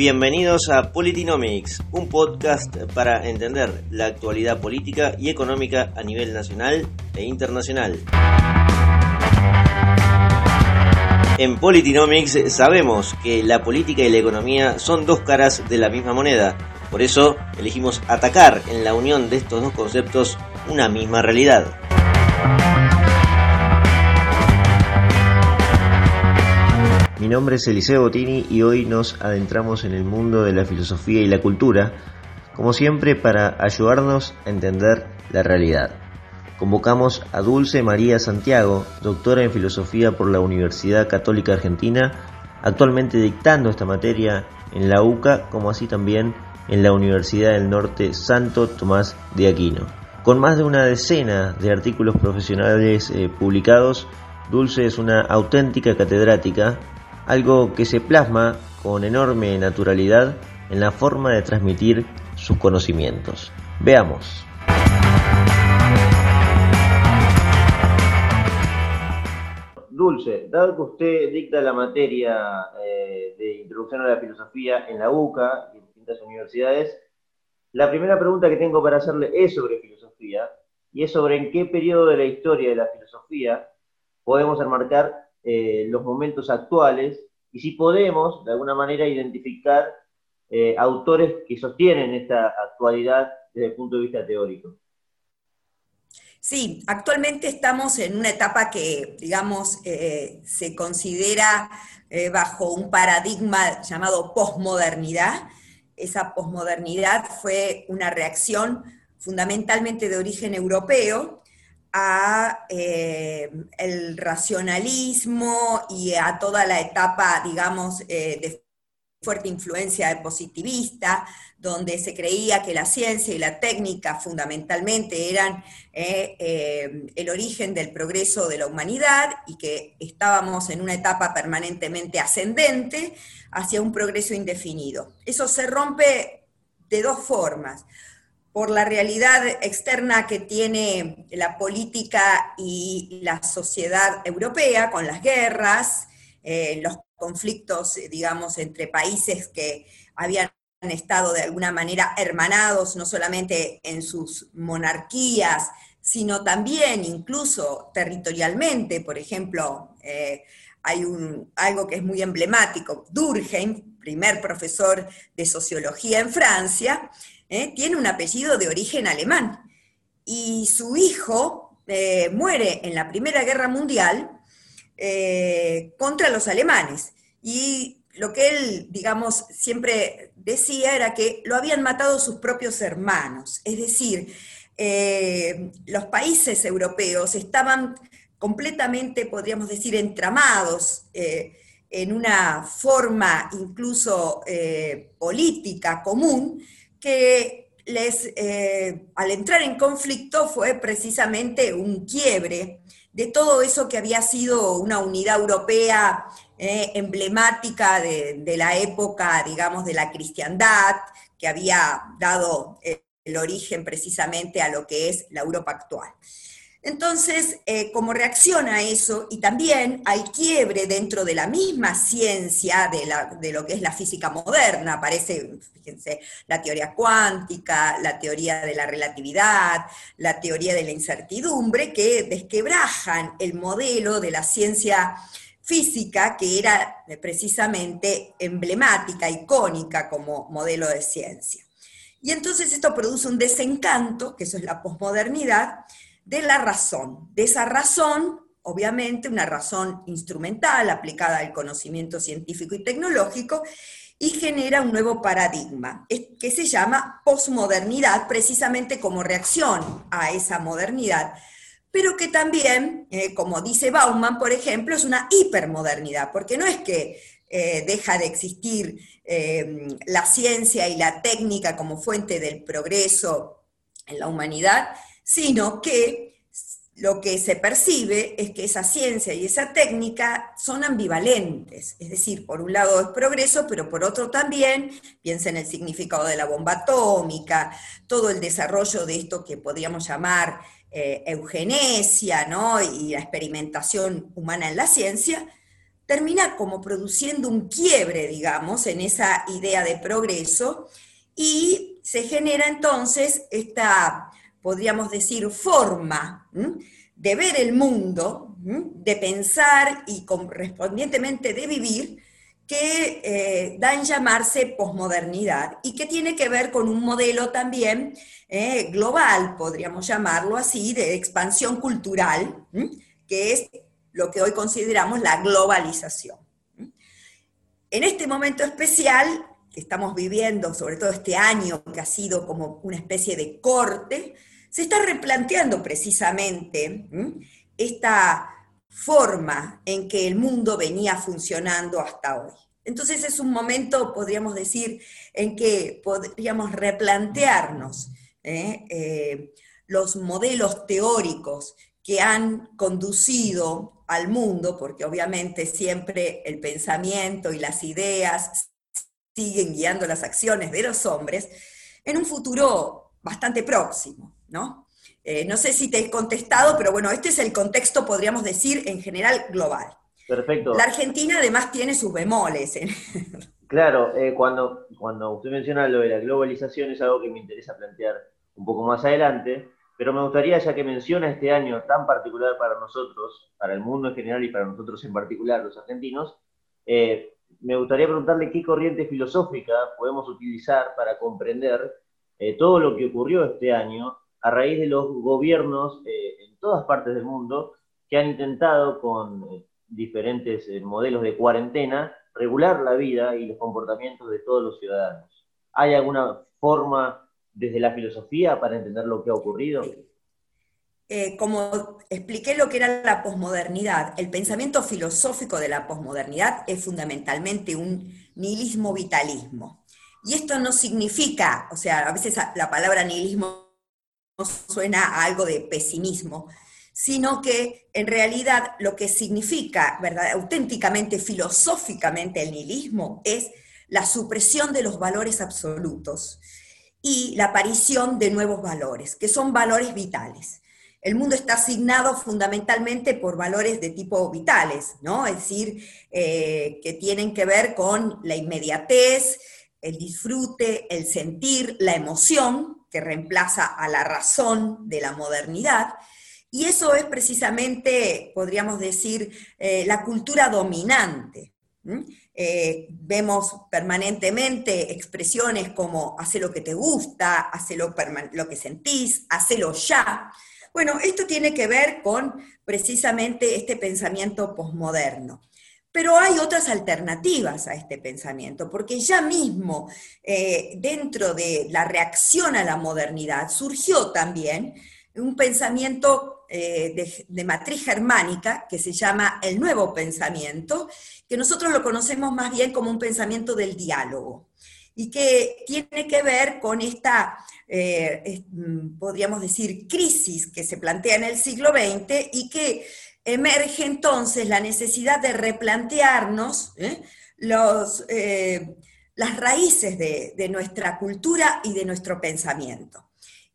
Bienvenidos a Politinomics, un podcast para entender la actualidad política y económica a nivel nacional e internacional. En Politinomics sabemos que la política y la economía son dos caras de la misma moneda, por eso elegimos atacar en la unión de estos dos conceptos una misma realidad. Mi nombre es Eliseo Bottini y hoy nos adentramos en el mundo de la filosofía y la cultura, como siempre para ayudarnos a entender la realidad. Convocamos a Dulce María Santiago, doctora en filosofía por la Universidad Católica Argentina, actualmente dictando esta materia en la UCA, como así también en la Universidad del Norte Santo Tomás de Aquino. Con más de una decena de artículos profesionales eh, publicados, Dulce es una auténtica catedrática algo que se plasma con enorme naturalidad en la forma de transmitir sus conocimientos. Veamos. Dulce, dado que usted dicta la materia eh, de introducción a la filosofía en la UCA y en distintas universidades, la primera pregunta que tengo para hacerle es sobre filosofía y es sobre en qué periodo de la historia de la filosofía podemos enmarcar eh, los momentos actuales y si podemos, de alguna manera, identificar eh, autores que sostienen esta actualidad desde el punto de vista teórico. Sí, actualmente estamos en una etapa que, digamos, eh, se considera bajo un paradigma llamado posmodernidad. Esa posmodernidad fue una reacción fundamentalmente de origen europeo, a eh, el racionalismo y a toda la etapa, digamos, eh, de fuerte influencia positivista, donde se creía que la ciencia y la técnica fundamentalmente eran eh, el origen del progreso de la humanidad y que estábamos en una etapa permanentemente ascendente hacia un progreso indefinido. Eso se rompe de dos formas por la realidad externa que tiene la política y la sociedad europea con las guerras, eh, los conflictos, digamos, entre países que habían estado de alguna manera hermanados, no solamente en sus monarquías, sino también incluso territorialmente. Por ejemplo, eh, hay un, algo que es muy emblemático. Durkheim, primer profesor de sociología en Francia, ¿eh? tiene un apellido de origen alemán. Y su hijo eh, muere en la Primera Guerra Mundial eh, contra los alemanes. Y lo que él, digamos, siempre decía era que lo habían matado sus propios hermanos. Es decir, los países europeos estaban completamente, podríamos decir, entramados en una forma incluso política común, que les, eh, al entrar en conflicto fue precisamente un quiebre de todo eso que había sido una unidad europea eh, emblemática de, la época, digamos, de la cristiandad, que había dado el origen precisamente a lo que es la Europa actual. Entonces, eh, como reacción a eso, y también hay quiebre dentro de la misma ciencia de, lo que es la física moderna, aparece, fíjense, la teoría cuántica, la teoría de la relatividad, la teoría de la incertidumbre, que desquebrajan el modelo de la ciencia física que era precisamente emblemática, icónica como modelo de ciencia. Y entonces esto produce un desencanto, que eso es la posmodernidad, de la razón. De esa razón, obviamente, una razón instrumental aplicada al conocimiento científico y tecnológico, y genera un nuevo paradigma, que se llama posmodernidad, precisamente como reacción a esa modernidad, pero que también, eh, como dice Bauman, por ejemplo, es una hipermodernidad, porque no es que eh, deja de existir eh, la ciencia y la técnica como fuente del progreso en la humanidad, sino que lo que se percibe es que esa ciencia y esa técnica son ambivalentes, es decir, por un lado es progreso, pero por otro también, piensa en el significado de la bomba atómica, todo el desarrollo de esto que podríamos llamar eh, eugenesia, ¿no? y la experimentación humana en la ciencia, termina como produciendo un quiebre, digamos, en esa idea de progreso y se genera entonces esta, podríamos decir, forma de ver el mundo, de pensar y correspondientemente de vivir, que eh, da en llamarse posmodernidad y que tiene que ver con un modelo también eh, global, podríamos llamarlo así, de expansión cultural, que es lo que hoy consideramos la globalización. En este momento especial que estamos viviendo, sobre todo este año que ha sido como una especie de corte, se está replanteando precisamente esta forma en que el mundo venía funcionando hasta hoy. Entonces es un momento, podríamos decir, en que podríamos replantearnos ¿eh? Eh, los modelos teóricos que han conducido al mundo, porque obviamente siempre el pensamiento y las ideas siguen guiando las acciones de los hombres, en un futuro bastante próximo, ¿no? Eh, no sé si te he contestado, pero bueno, este es el contexto, podríamos decir, en general global. Perfecto. La Argentina además tiene sus bemoles. ¿eh? Claro, eh, cuando, cuando usted menciona lo de la globalización es algo que me interesa plantear un poco más adelante, pero me gustaría, ya que menciona este año tan particular para nosotros, para el mundo en general y para nosotros en particular, los argentinos, me gustaría preguntarle qué corriente filosófica podemos utilizar para comprender todo lo que ocurrió este año a raíz de los gobiernos en todas partes del mundo que han intentado con diferentes eh, modelos de cuarentena, regular la vida y los comportamientos de todos los ciudadanos. ¿Hay alguna forma desde la filosofía para entender lo que ha ocurrido? Eh, como expliqué lo que era la posmodernidad, el pensamiento filosófico de la posmodernidad es fundamentalmente un nihilismo vitalismo. Y esto no significa, o sea, a veces la palabra nihilismo suena a algo de pesimismo, sino que en realidad lo que significa ¿verdad? auténticamente, filosóficamente el nihilismo es la supresión de los valores absolutos y la aparición de nuevos valores, que son valores vitales. El mundo está asignado fundamentalmente por valores de tipo vitales, ¿no? Es decir, eh, que tienen que ver con la inmediatez, el disfrute, el sentir, la emoción, que reemplaza a la razón de la modernidad, y eso es precisamente, podríamos decir, eh, la cultura dominante. Eh, vemos permanentemente expresiones como hace lo que te gusta, hace lo, que sentís, hacelo ya. Bueno, esto tiene que ver con precisamente este pensamiento posmoderno. Pero hay otras alternativas a este pensamiento, porque ya mismo eh, dentro de la reacción a la modernidad surgió también un pensamiento eh, de, matriz germánica que se llama el nuevo pensamiento, que nosotros lo conocemos más bien como un pensamiento del diálogo y que tiene que ver con esta, eh, mm, podríamos decir, crisis que se plantea en el siglo XX y que emerge entonces la necesidad de replantearnos ¿eh? los, las raíces de nuestra cultura y de nuestro pensamiento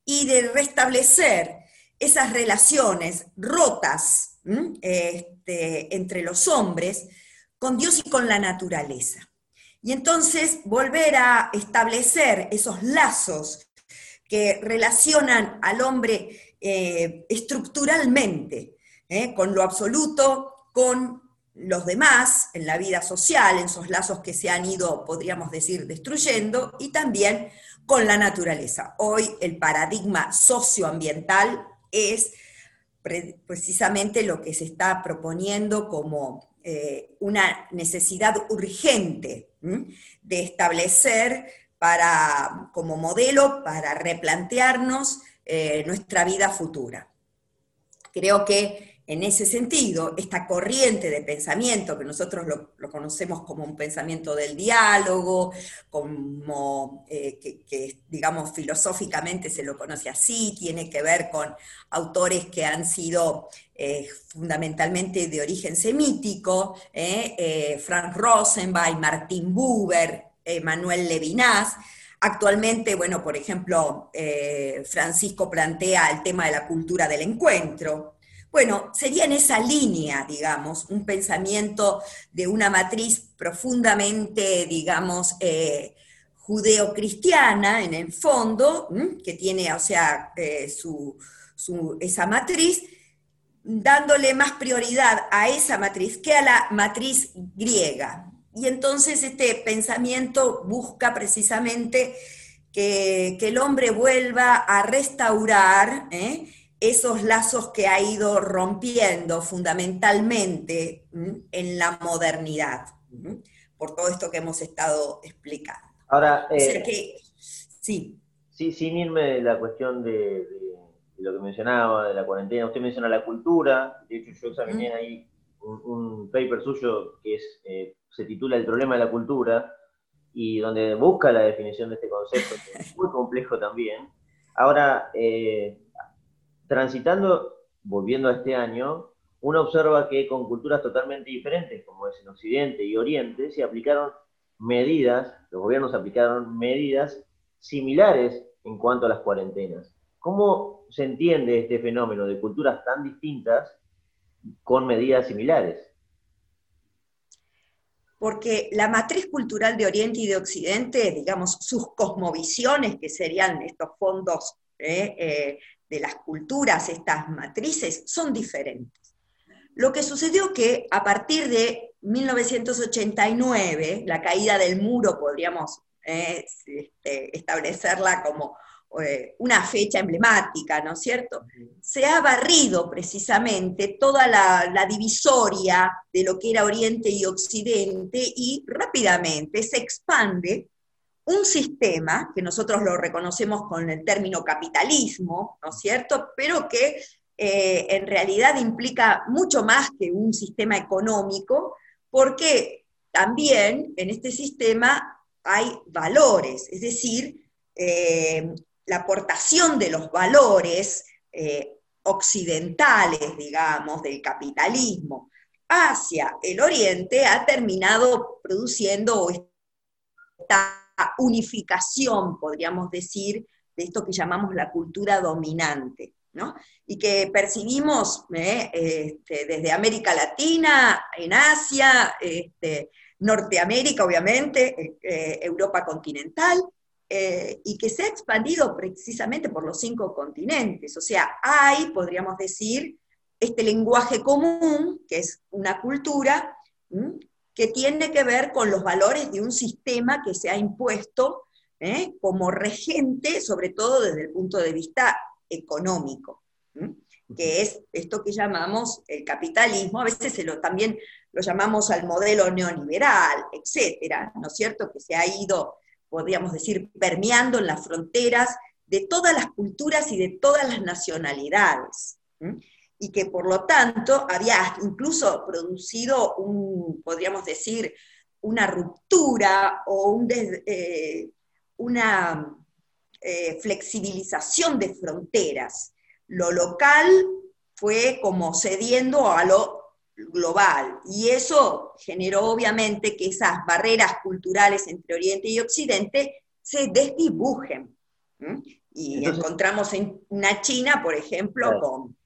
y de restablecer esas relaciones rotas este, entre los hombres con Dios y con la naturaleza. Y entonces volver a establecer esos lazos que relacionan al hombre eh, estructuralmente ¿eh? con lo absoluto, con los demás en la vida social, en esos lazos que se han ido, podríamos decir, destruyendo, y también con la naturaleza. Hoy el paradigma socioambiental es precisamente lo que se está proponiendo como eh, una necesidad urgente de establecer para, como modelo para replantearnos eh, nuestra vida futura. Creo que en ese sentido, esta corriente de pensamiento, que nosotros lo, conocemos como un pensamiento del diálogo, como eh, que, digamos filosóficamente se lo conoce así, tiene que ver con autores que han sido eh, fundamentalmente de origen semítico, eh, Frank Rosenbach, Martin Buber, Manuel Levinas, Actualmente, bueno, por ejemplo, Francisco plantea el tema de la cultura del encuentro, Bueno, sería en esa línea, digamos, un pensamiento de una matriz profundamente, digamos, eh, judeocristiana en el fondo, que tiene, o sea, eh, esa matriz, dándole más prioridad a esa matriz que a la matriz griega. Y entonces este pensamiento busca precisamente que, el hombre vuelva a restaurar ¿eh? Esos lazos que ha ido rompiendo fundamentalmente en la modernidad, por todo esto que hemos estado explicando. Ahora, eh, sí. sí. Sin irme de la cuestión de, lo que mencionaba, de la cuarentena, usted menciona la cultura, de hecho yo examiné ahí un, paper suyo que es, eh, se titula El problema de la cultura, y donde busca la definición de este concepto, que es muy complejo también. Ahora, eh, transitando, volviendo a este año, uno observa que con culturas totalmente diferentes, como es en Occidente y Oriente, se aplicaron medidas, los gobiernos aplicaron medidas similares en cuanto a las cuarentenas. ¿Cómo se entiende este fenómeno de culturas tan distintas con medidas similares? porque la matriz cultural de Oriente y de Occidente, digamos, sus cosmovisiones, que serían estos fondos eh, eh, de las culturas, estas matrices, son diferentes. Lo que sucedió que a partir de 1989, la caída del muro, podríamos eh, este, establecerla como eh, una fecha emblemática, ¿no es cierto? Se ha barrido precisamente toda la, divisoria de lo que era Oriente y Occidente y rápidamente se expande un sistema que nosotros lo reconocemos con el término capitalismo, ¿no es cierto? Pero que eh, en realidad implica mucho más que un sistema económico, porque también en este sistema hay valores, es decir, eh, la aportación de los valores eh, occidentales, digamos, del capitalismo hacia el Oriente ha terminado produciendo esta unificación, podríamos decir, de esto que llamamos la cultura dominante, ¿no? Y que percibimos eh, este, desde América Latina, en Asia, este, Norteamérica, obviamente, eh, Europa continental, eh, y que se ha expandido precisamente por los cinco continentes. O sea, hay, podríamos decir, este lenguaje común, que es una cultura, que tiene que ver con los valores de un sistema que se ha impuesto ¿eh? como regente, sobre todo desde el punto de vista económico, que es esto que llamamos el capitalismo, a veces también lo llamamos al modelo neoliberal, etcétera, ¿no es cierto?, que se ha ido podríamos decir, permeando en las fronteras de todas las culturas y de todas las nacionalidades. Y que por lo tanto había incluso producido un, podríamos decir, una ruptura o eh, una eh, flexibilización de fronteras. Lo local fue como cediendo a lo global. Y eso generó obviamente que esas barreras culturales entre Oriente y Occidente se desdibujen. Y encontramos en una China, por ejemplo, con,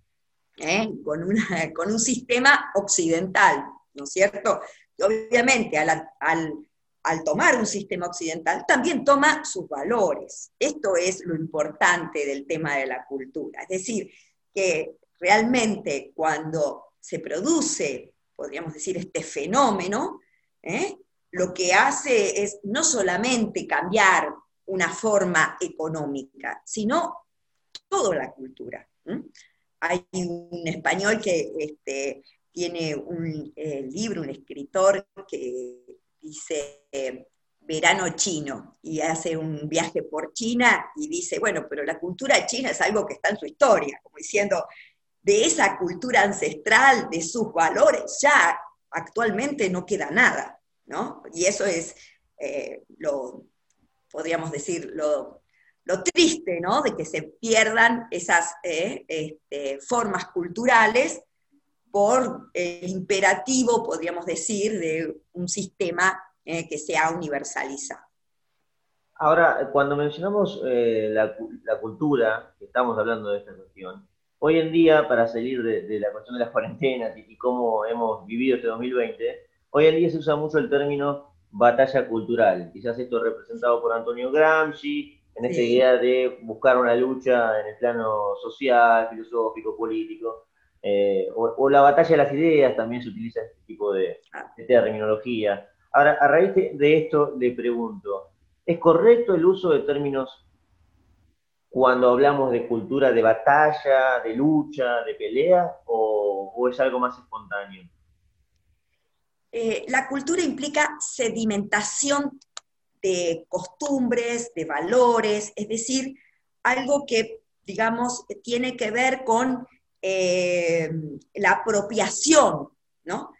¿eh? con, con, un sistema occidental, ¿no es cierto? Y obviamente al, al tomar un sistema occidental, también toma sus valores. Esto es lo importante del tema de la cultura. Es decir, que realmente cuando se produce, podríamos decir, este fenómeno, ¿eh? lo que hace es no solamente cambiar una forma económica, sino toda la cultura. Hay un español que este, tiene un eh, libro, un escritor que dice eh, verano chino y hace un viaje por China y dice, bueno, pero la cultura china es algo que está en su historia, como diciendo, de esa cultura ancestral, de sus valores, ya actualmente no queda nada, ¿no? Y eso es eh, lo, podríamos decir, lo, triste, ¿no? De que se pierdan esas eh, este, formas culturales por el imperativo, podríamos decir, de un sistema eh, que sea universalizado. Ahora, cuando mencionamos la, la, cultura, estamos hablando de esta cuestión, hoy en día, para salir de, la cuestión de las cuarentenas y, cómo hemos vivido este 2020, hoy en día se usa mucho el término batalla cultural. Quizás esto representado por Antonio Gramsci, en esta idea de buscar una lucha en el plano social, filosófico, político. Eh, o, la batalla de las ideas también se utiliza este tipo de, ah. terminología. Ahora, a raíz de esto le pregunto, ¿es correcto el uso de términos cuando hablamos de cultura de batalla, de lucha, de pelea, o, es algo más espontáneo? Eh, la cultura implica sedimentación de costumbres, de valores, es decir, algo que, digamos, tiene que ver con eh, la apropiación, ¿no?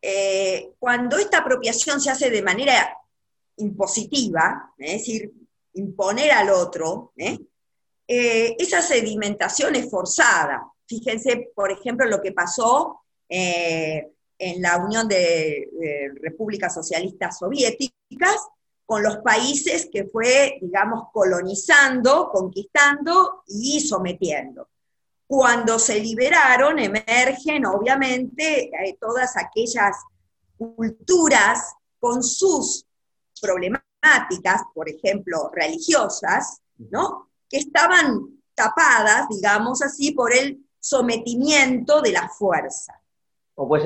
Eh, cuando esta apropiación se hace de manera impositiva, es decir, imponer al otro, esa sedimentación es forzada. Fíjense, por ejemplo, lo que pasó en la Unión de, Repúblicas Socialistas Soviéticas, con los países que fue, digamos, colonizando, conquistando y sometiendo. Cuando se liberaron, emergen obviamente eh, todas aquellas culturas con sus problemáticas, por ejemplo, religiosas, ¿no? Que estaban tapadas, digamos así, por el sometimiento de la fuerza.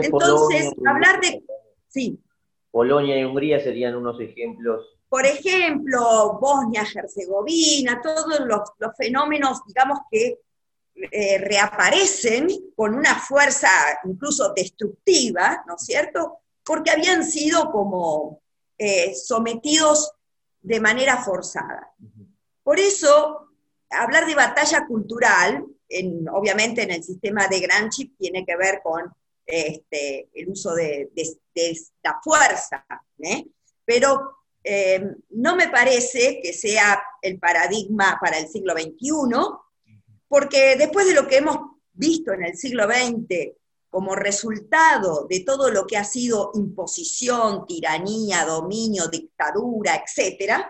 Entonces, hablar de... Sí. Polonia y Hungría serían unos ejemplos. Por ejemplo, Bosnia, Herzegovina, todos los, fenómenos, digamos, que eh, reaparecen con una fuerza incluso destructiva, ¿no es cierto? Porque habían sido como eh, sometidos de manera forzada. Por eso, hablar de batalla cultural, obviamente en el sistema de Gramsci, tiene que ver con este, el uso de, esta fuerza, ¿eh? pero eh, no me parece que sea el paradigma para el siglo XXI, porque después de lo que hemos visto en el siglo XX como resultado de todo lo que ha sido imposición, tiranía, dominio, dictadura, etc.,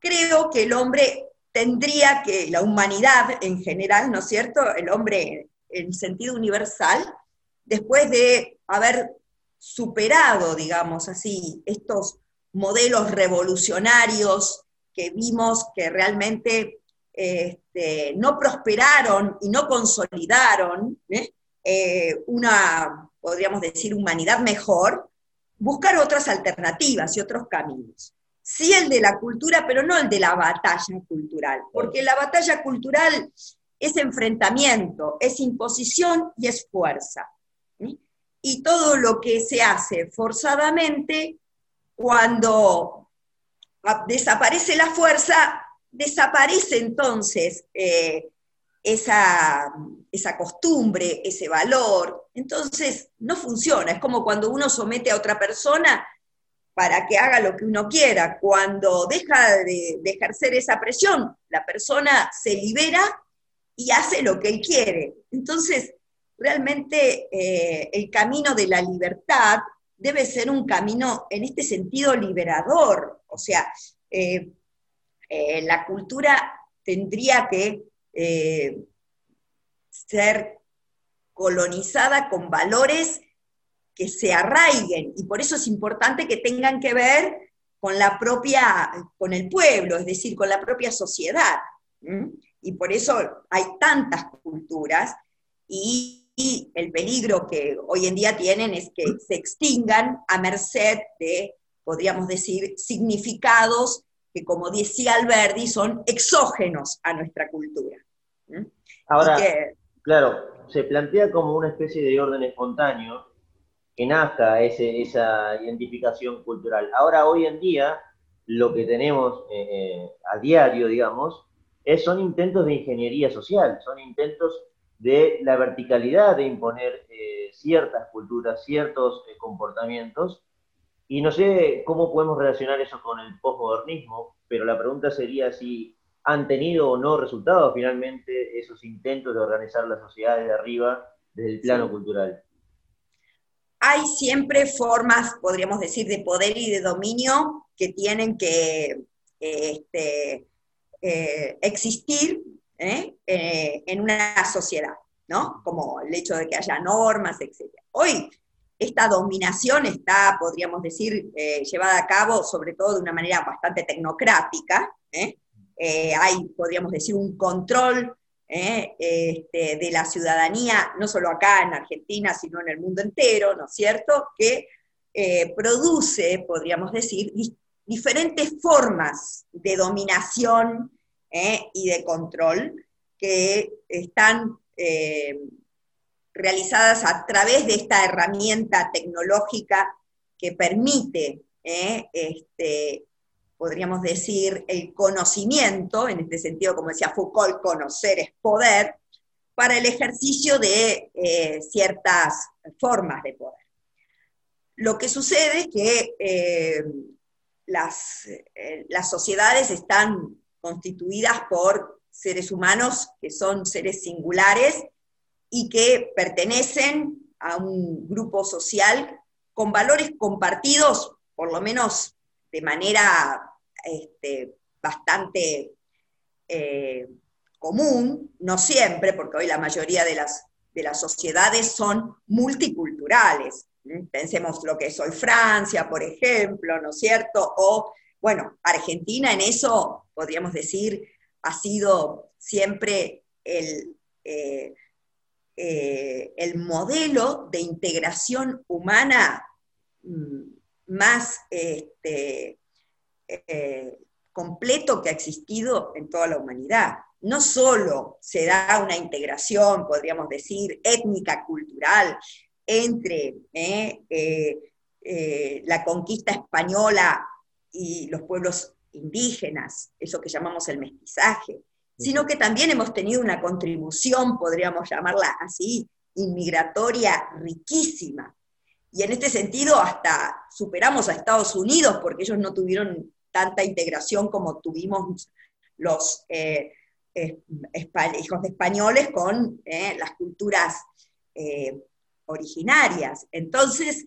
creo que el hombre tendría que, la humanidad en general, ¿no es cierto? El hombre en sentido universal, después de haber superado, digamos así, estos modelos revolucionarios que vimos que realmente este, no prosperaron y no consolidaron ¿eh? Eh, una, podríamos decir, humanidad mejor, buscar otras alternativas y otros caminos. Sí el de la cultura, pero no el de la batalla cultural, porque la batalla cultural es enfrentamiento, es imposición y es fuerza y todo lo que se hace forzadamente, cuando desaparece la fuerza, desaparece entonces eh, esa, esa costumbre, ese valor. Entonces no funciona. Es como cuando uno somete a otra persona para que haga lo que uno quiera. Cuando deja de, de, ejercer esa presión, la persona se libera y hace lo que él quiere. Entonces, realmente eh, el camino de la libertad debe ser un camino en este sentido liberador. O sea, eh, eh, la cultura tendría que ser colonizada con valores que se arraiguen y por eso es importante que tengan que ver con la propia, con el pueblo, es decir, con la propia sociedad. Y por eso hay tantas culturas y y el peligro que hoy en día tienen es que se extingan a merced de, podríamos decir, significados que, como decía Alberti, son exógenos a nuestra cultura. ¿Mm? Ahora, claro, se plantea como una especie de orden espontáneo que nazca ese, esa identificación cultural. Ahora, hoy en día, lo que tenemos eh, eh, a diario, digamos, es, son intentos de ingeniería social, son intentos de la verticalidad de imponer eh, ciertas culturas, ciertos eh, comportamientos. Y no sé cómo podemos relacionar eso con el postmodernismo, pero la pregunta sería si han tenido o no resultados finalmente esos intentos de organizar la sociedad desde arriba, desde el plano cultural. Hay siempre formas, podríamos decir, de poder y de dominio que tienen que este, eh, existir ¿eh? Eh, en una sociedad. ¿no? Como el hecho de que haya normas, etc. Hoy esta dominación está, podríamos decir, eh, llevada a cabo sobre todo de una manera bastante tecnocrática. hay, podríamos decir, un control este, de la ciudadanía, no solo acá en Argentina, sino en el mundo entero, ¿no es cierto?, que produce, podríamos decir, diferentes formas de dominación y de control que están realizadas a través de esta herramienta tecnológica que permite, eh, este, podríamos decir, el conocimiento, en este sentido, como decía Foucault, conocer es poder, para el ejercicio de eh, ciertas formas de poder. Lo que sucede es que eh, las, las sociedades están constituidas por seres humanos que son seres singulares y que pertenecen a un grupo social con valores compartidos, por lo menos de manera este, bastante eh, común, no siempre, porque hoy la mayoría de las, de las sociedades son multiculturales. Pensemos lo que es hoy Francia, por ejemplo, ¿no es cierto? O, bueno, Argentina en eso, podríamos decir, ha sido siempre el, eh, eh, el modelo de integración humana mm, más este, eh, completo que ha existido en toda la humanidad. No solo se da una integración, podríamos decir, étnica, cultural, entre la conquista española y los pueblos indígenas, eso que llamamos el mestizaje, sino que también hemos tenido una contribución, podríamos llamarla así, inmigratoria riquísima. Y en este sentido hasta superamos a Estados Unidos porque ellos no tuvieron tanta integración como tuvimos los eh, hijos de españoles con eh, las culturas eh, originarias. Entonces,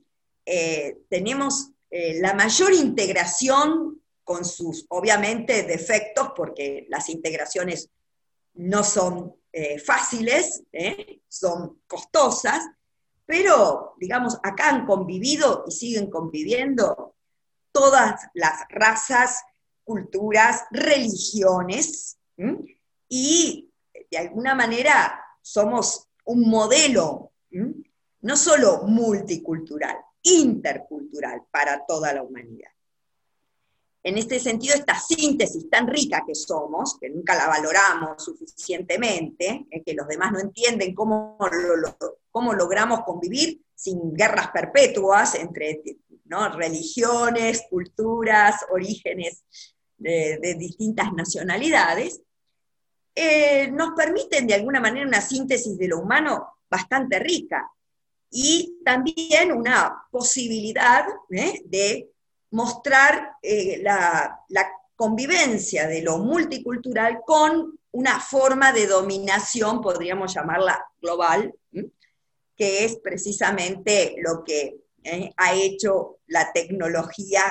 tenemos la mayor integración con sus, obviamente, defectos, porque las integraciones no son eh, fáciles, ¿eh? son costosas, pero, digamos, acá han convivido y siguen conviviendo todas las razas, culturas, religiones, y de alguna manera somos un modelo, no solo multicultural, intercultural para toda la humanidad. En este sentido, esta síntesis tan rica que somos, que nunca la valoramos suficientemente, es que los demás no entienden cómo, cómo logramos convivir sin guerras perpetuas entre religiones, culturas, orígenes de, distintas nacionalidades, eh, nos permiten de alguna manera una síntesis de lo humano bastante rica y también una posibilidad ¿eh? de mostrar eh, la, convivencia de lo multicultural con una forma de dominación, podríamos llamarla global, que es precisamente lo que eh, ha hecho la tecnología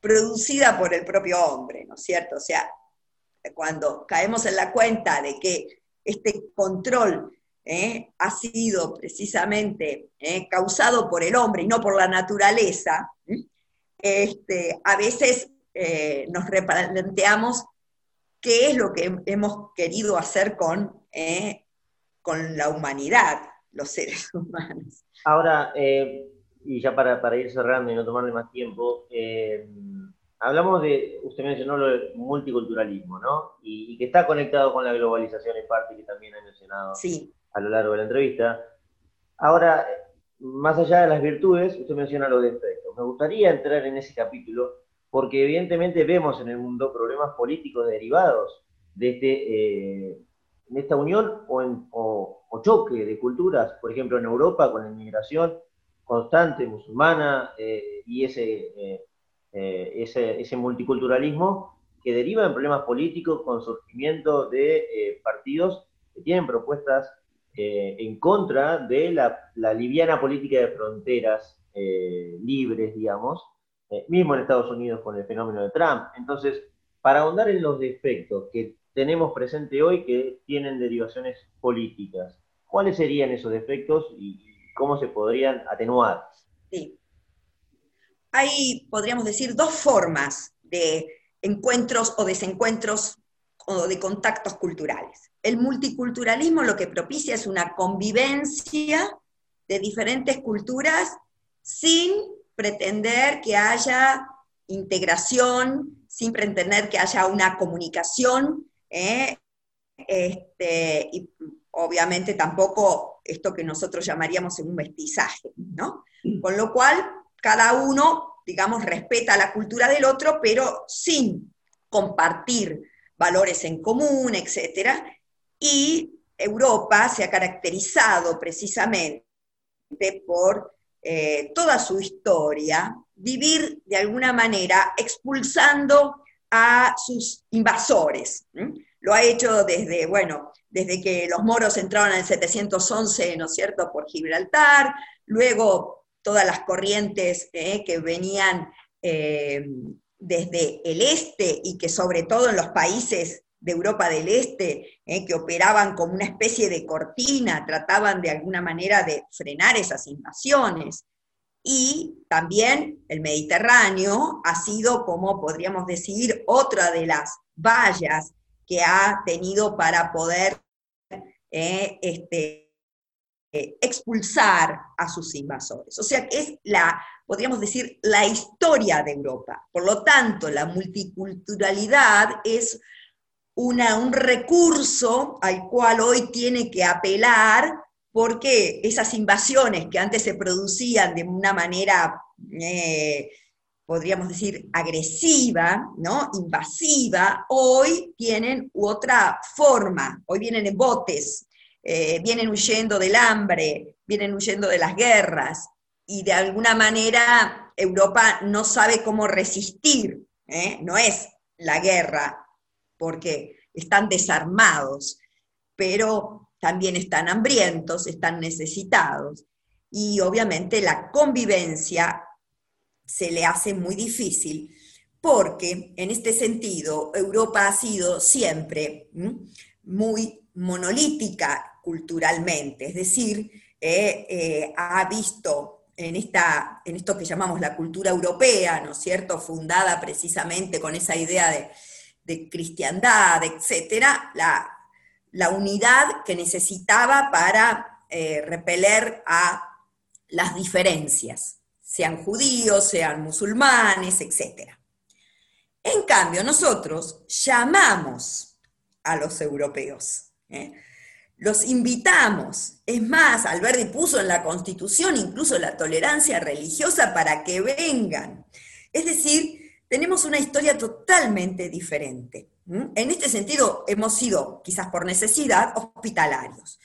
producida por el propio hombre, ¿no es cierto? O sea, cuando caemos en la cuenta de que este control eh, ha sido precisamente causado por el hombre y no por la naturaleza, este, a veces eh, nos replanteamos qué es lo que hemos querido hacer con, eh, con la humanidad, los seres humanos. Ahora, eh, y ya para, ir cerrando y no tomarle más tiempo, hablamos de, usted mencionó lo del multiculturalismo, ¿no? Y, que está conectado con la globalización en parte, que también ha mencionado a lo largo de la entrevista. Ahora, más allá de las virtudes, usted menciona los defectos. Me gustaría entrar en ese capítulo porque evidentemente vemos en el mundo problemas políticos derivados de, este, eh, esta unión o, choque de culturas, por ejemplo en Europa con la inmigración constante musulmana eh, y ese, eh, ese, ese, multiculturalismo que deriva en problemas políticos con surgimiento de partidos que tienen propuestas eh, en contra de la, liviana política de fronteras eh, libres, digamos, eh, mismo en Estados Unidos con el fenómeno de Trump. Entonces, para ahondar en los defectos que tenemos presente hoy que tienen derivaciones políticas, ¿cuáles serían esos defectos y cómo se podrían atenuar? Sí. Hay, podríamos decir, dos formas de encuentros o desencuentros o de contactos culturales. El multiculturalismo lo que propicia es una convivencia de diferentes culturas sin pretender que haya integración, sin pretender que haya una comunicación, ¿eh? este, y obviamente tampoco esto que nosotros llamaríamos un mestizaje, ¿no? Con lo cual, cada uno, digamos, respeta la cultura del otro, pero sin compartir valores en común, etc. Y Europa se ha caracterizado precisamente por eh, toda su historia, vivir de alguna manera expulsando a sus invasores. Lo ha hecho desde, bueno, desde que los moros entraron en el 711, ¿no es cierto?, por Gibraltar, luego todas las corrientes eh, que venían eh, desde el este y que sobre todo en los países de Europa del Este, eh, que operaban como una especie de cortina, trataban de alguna manera de frenar esas invasiones. Y también el Mediterráneo ha sido, como podríamos decir, otra de las vallas que ha tenido para poder eh, este, eh, expulsar a sus invasores. O sea, es la, podríamos decir, la historia de Europa. Por lo tanto, la multiculturalidad es un recurso al cual hoy tiene que apelar porque esas invasiones que antes se producían de una manera, eh, podríamos decir, agresiva, ¿no? invasiva, hoy tienen otra forma, hoy vienen en botes, eh, vienen huyendo del hambre, vienen huyendo de las guerras, y de alguna manera Europa no sabe cómo resistir, ¿eh? no es la guerra, porque están desarmados, pero también están hambrientos, están necesitados. Y obviamente la convivencia se le hace muy difícil porque en este sentido Europa ha sido siempre muy monolítica culturalmente, es decir, eh, eh, ha visto en, esta, en esto que llamamos la cultura europea, ¿no es cierto?, fundada precisamente con esa idea de, de cristiandad, etcétera, la, unidad que necesitaba para eh, repeler a las diferencias, sean judíos, sean musulmanes, etcétera. En cambio, nosotros llamamos a los europeos, ¿eh? Los invitamos. Es más, Alberti puso en la Constitución incluso la tolerancia religiosa para que vengan. Es decir, tenemos una historia totalmente diferente. En este sentido, hemos sido, quizás por necesidad, hospitalarios.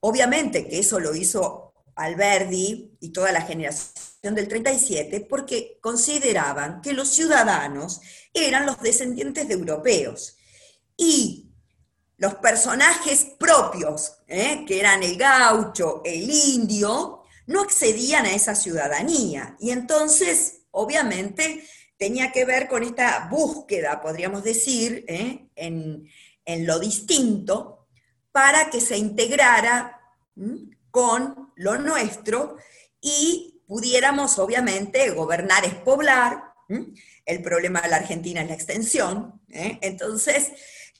Obviamente que eso lo hizo Alberdi y toda la generación del 37 porque consideraban que los ciudadanos eran los descendientes de europeos. Y los personajes propios, ¿eh? que eran el gaucho, el indio, no accedían a esa ciudadanía. Y entonces, obviamente, tenía que ver con esta búsqueda, podríamos decir, ¿eh? en, lo distinto, para que se integrara con lo nuestro y pudiéramos, obviamente, gobernar es poblar. El problema de la Argentina es la extensión. ¿eh? Entonces,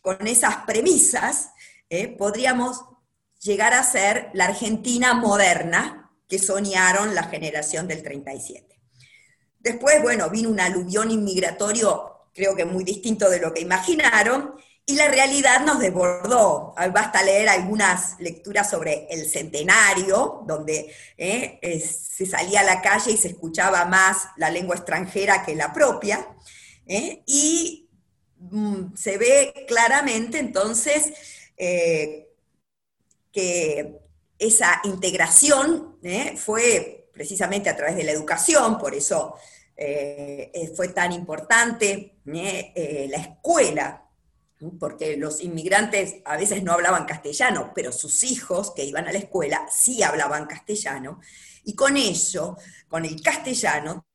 con esas premisas, ¿eh? podríamos llegar a ser la Argentina moderna que soñaron la generación del 37. Después, bueno, vino un aluvión inmigratorio, creo que muy distinto de lo que imaginaron, y la realidad nos desbordó. Basta leer algunas lecturas sobre el centenario, donde eh, se salía a la calle y se escuchaba más la lengua extranjera que la propia, eh, y se ve claramente entonces eh, que esa integración fue precisamente a través de la educación, por eso eh, eh, fue tan importante eh, la escuela, porque los inmigrantes a veces no hablaban castellano, pero sus hijos que iban a la escuela sí hablaban castellano, y con eso, con el castellano,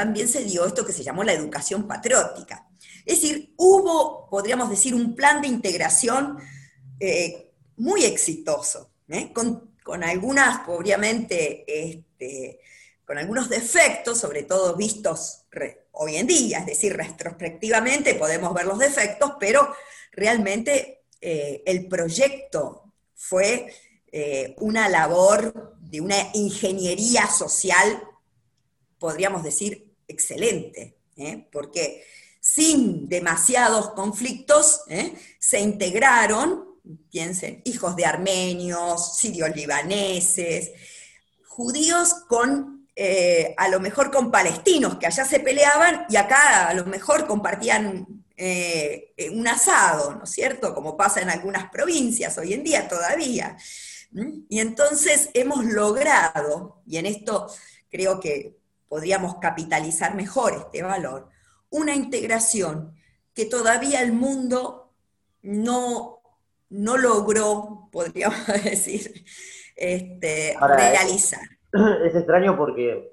también se dio esto que se llamó la educación patriótica. Es decir, hubo, podríamos decir, un plan de integración muy exitoso. ¿eh? con, algunas, obviamente, este, con algunos defectos, sobre todo vistos hoy en día, es decir, retrospectivamente podemos ver los defectos, pero realmente eh, el proyecto fue eh, una labor de una ingeniería social, podríamos decir, excelente, porque sin demasiados conflictos se integraron piensen, hijos de armenios, sirios libaneses, judíos con, eh, a lo mejor con palestinos, que allá se peleaban y acá a lo mejor compartían eh, un asado, ¿no es cierto? Como pasa en algunas provincias hoy en día todavía. Y entonces hemos logrado, y en esto creo que podríamos capitalizar mejor este valor, una integración que todavía el mundo no no logró, podríamos decir, este, realizar. Es, extraño porque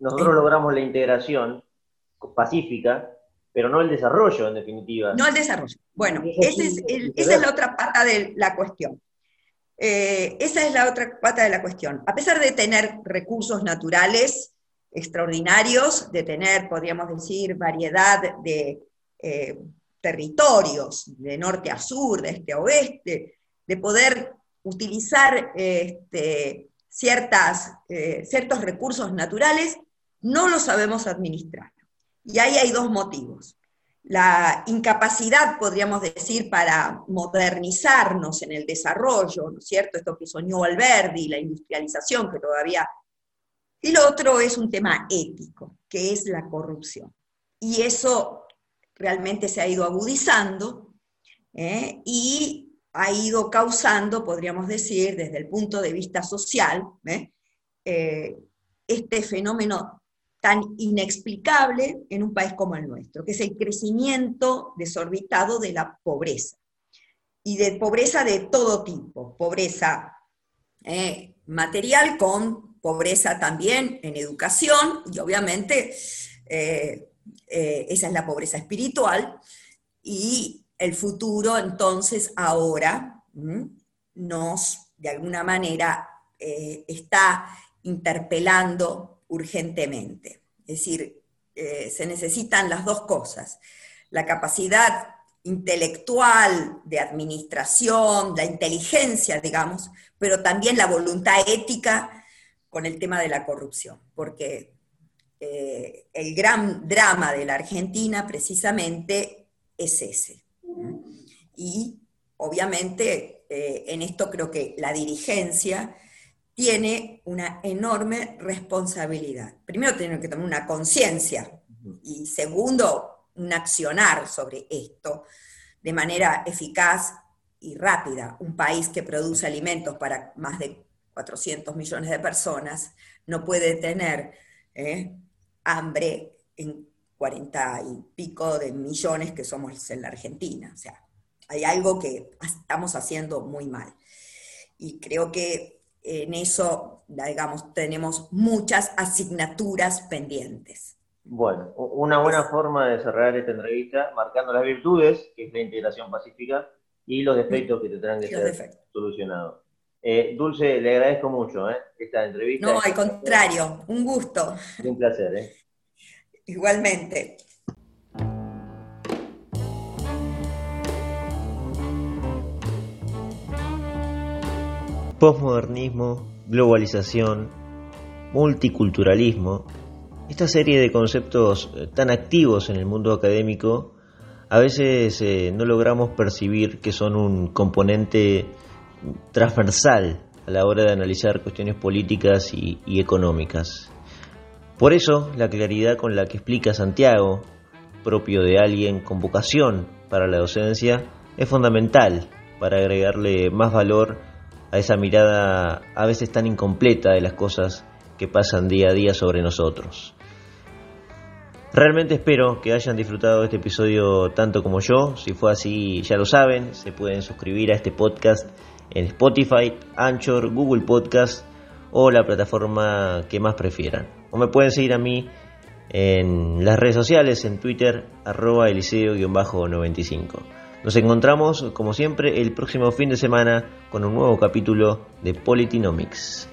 nosotros logramos la integración pacífica, pero no el desarrollo, en definitiva. No el desarrollo. Bueno, esa es la otra pata de la cuestión. Eh, esa es la otra pata de la cuestión. A pesar de tener recursos naturales extraordinarios, de tener, podríamos decir, variedad de eh, territorios, de norte a sur, de este a oeste, de poder utilizar este, ciertas, eh, ciertos recursos naturales, no lo sabemos administrar. Y ahí hay dos motivos. La incapacidad, podríamos decir, para modernizarnos en el desarrollo, ¿no es cierto? Esto que soñó Alberdi, la industrialización que todavía... Y lo otro es un tema ético, que es la corrupción. Y eso realmente se ha ido agudizando ¿eh? y ha ido causando, podríamos decir, desde el punto de vista social, ¿eh? Eh, este fenómeno tan inexplicable en un país como el nuestro, que es el crecimiento desorbitado de la pobreza. Y de pobreza de todo tipo, pobreza material con pobreza también en educación y obviamente eh, esa es la pobreza espiritual, y el futuro entonces ahora nos, de alguna manera, eh, está interpelando urgentemente. Es decir, eh, se necesitan las dos cosas, la capacidad intelectual, de administración, la inteligencia, digamos, pero también la voluntad ética con el tema de la corrupción, porque eh, el gran drama de la Argentina precisamente es ese. Y obviamente eh, en esto creo que la dirigencia tiene una enorme responsabilidad. Primero, tiene que tener una conciencia y segundo, un accionar sobre esto de manera eficaz y rápida. Un país que produce alimentos para más de 400 millones de personas no puede tener eh, hambre en 40 y pico de millones que somos en la Argentina. O sea, hay algo que estamos haciendo muy mal. Y creo que en eso, digamos, tenemos muchas asignaturas pendientes. Bueno, una buena forma de cerrar esta entrevista marcando las virtudes, que es la integración pacífica, y los defectos que tendrán que ser solucionados. Eh, Dulce, le agradezco mucho ¿eh? esta entrevista. No, al contrario, un gusto. Un placer. ¿eh? Igualmente. Postmodernismo, globalización, multiculturalismo, esta serie de conceptos eh, tan activos en el mundo académico, a veces no logramos percibir que son un componente transversal a la hora de analizar cuestiones políticas y, económicas. Por eso, la claridad con la que explica Santiago, propio de alguien con vocación para la docencia, es fundamental para agregarle más valor a esa mirada a veces tan incompleta de las cosas que pasan día a día sobre nosotros. Realmente espero que hayan disfrutado este episodio tanto como yo. Si fue así, ya lo saben, se pueden suscribir a este podcast en Spotify, Anchor, Google Podcast o la plataforma que más prefieran. O me pueden seguir a mí en las redes sociales, en Twitter, arroba eliseo-95. Nos encontramos, como siempre, el próximo fin de semana con un nuevo capítulo de Politinomics.